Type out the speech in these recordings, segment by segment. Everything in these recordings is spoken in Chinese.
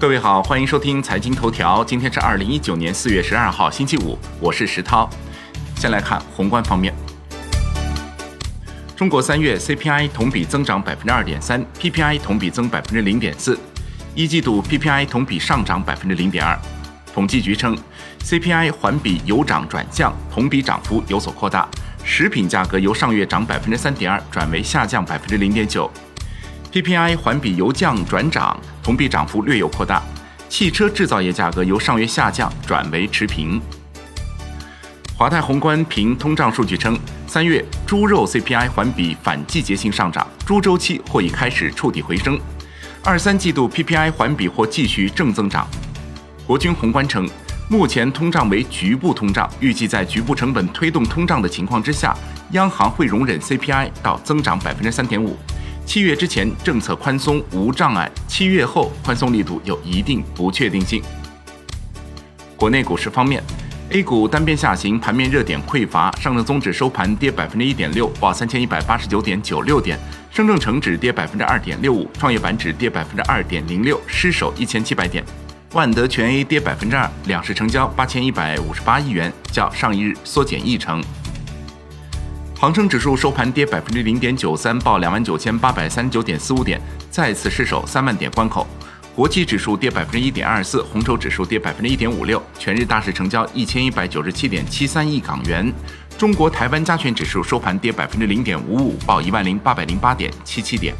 各位好，欢迎收听财经头条。今天是二零一九年四月十二号，星期五，我是石涛。先来看宏观方面，中国三月 CPI 同比增长百分之二点三，PPI 同比增百分之零点四，一季度 PPI 同比上涨百分之零点二。统计局称，CPI 环比由涨转降，同比涨幅有所扩大。食品价格由上月涨百分之三点二转为下降百分之零点九。PPI 环比由降转涨，同比涨幅略有扩大。汽车制造业价格由上月下降转为持平。华泰宏观凭通胀数据称，三月猪肉 CPI 环比反季节性上涨，猪周期或已开始触底回升。二三季度 PPI 环比或继续正增长。国军宏观称，目前通胀为局部通胀，预计在局部成本推动通胀的情况之下，央行会容忍 CPI 到增长百分之三点五。七月之前政策宽松无障碍，七月后宽松力度有一定不确定性。国内股市方面，A 股单边下行，盘面热点匮乏，上证综指收盘跌百分之一点六，报三千一百八十九点九六点；深证成指跌百分之二点六五，创业板指跌百分之二点零六，失守一千七百点；万德全 A 跌百分之二，两市成交八千一百五十八亿元，较上一日缩减一成。恒生指数收盘跌百分之零点九三，报两万九千八百三十九点四五点，再次失守三万点关口。国际指数跌百分之一点二四，红筹指数跌百分之一点五六。全日大市成交一千一百九十七点七三亿港元。中国台湾加权指数收盘跌百分之零点五五，报一万零八百零八点七七点。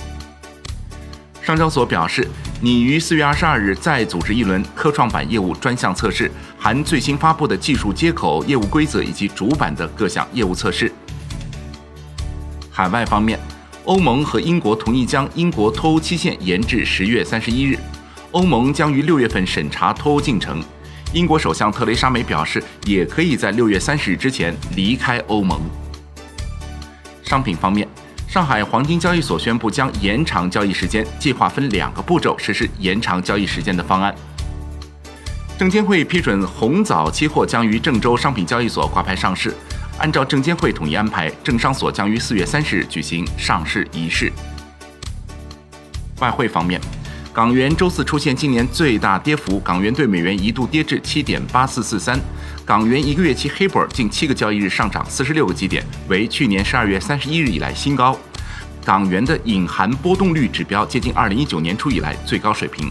上交所表示，拟于四月二十二日再组织一轮科创板业务专项测试，含最新发布的技术接口、业务规则以及主板的各项业务测试。海外方面，欧盟和英国同意将英国脱欧期限延至十月三十一日。欧盟将于六月份审查脱欧进程。英国首相特蕾莎梅表示，也可以在六月三十日之前离开欧盟。商品方面，上海黄金交易所宣布将延长交易时间，计划分两个步骤实施延长交易时间的方案。证监会批准红枣期货将于郑州商品交易所挂牌上市。按照证监会统一安排，证商所将于四月三十日举行上市仪式。外汇方面，港元周四出现今年最大跌幅，港元对美元一度跌至七点八四四三，港元一个月期黑本近七个交易日上涨四十六个基点，为去年十二月三十一日以来新高。港元的隐含波动率指标接近二零一九年初以来最高水平。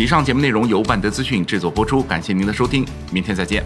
以上节目内容由万德资讯制作播出，感谢您的收听，明天再见。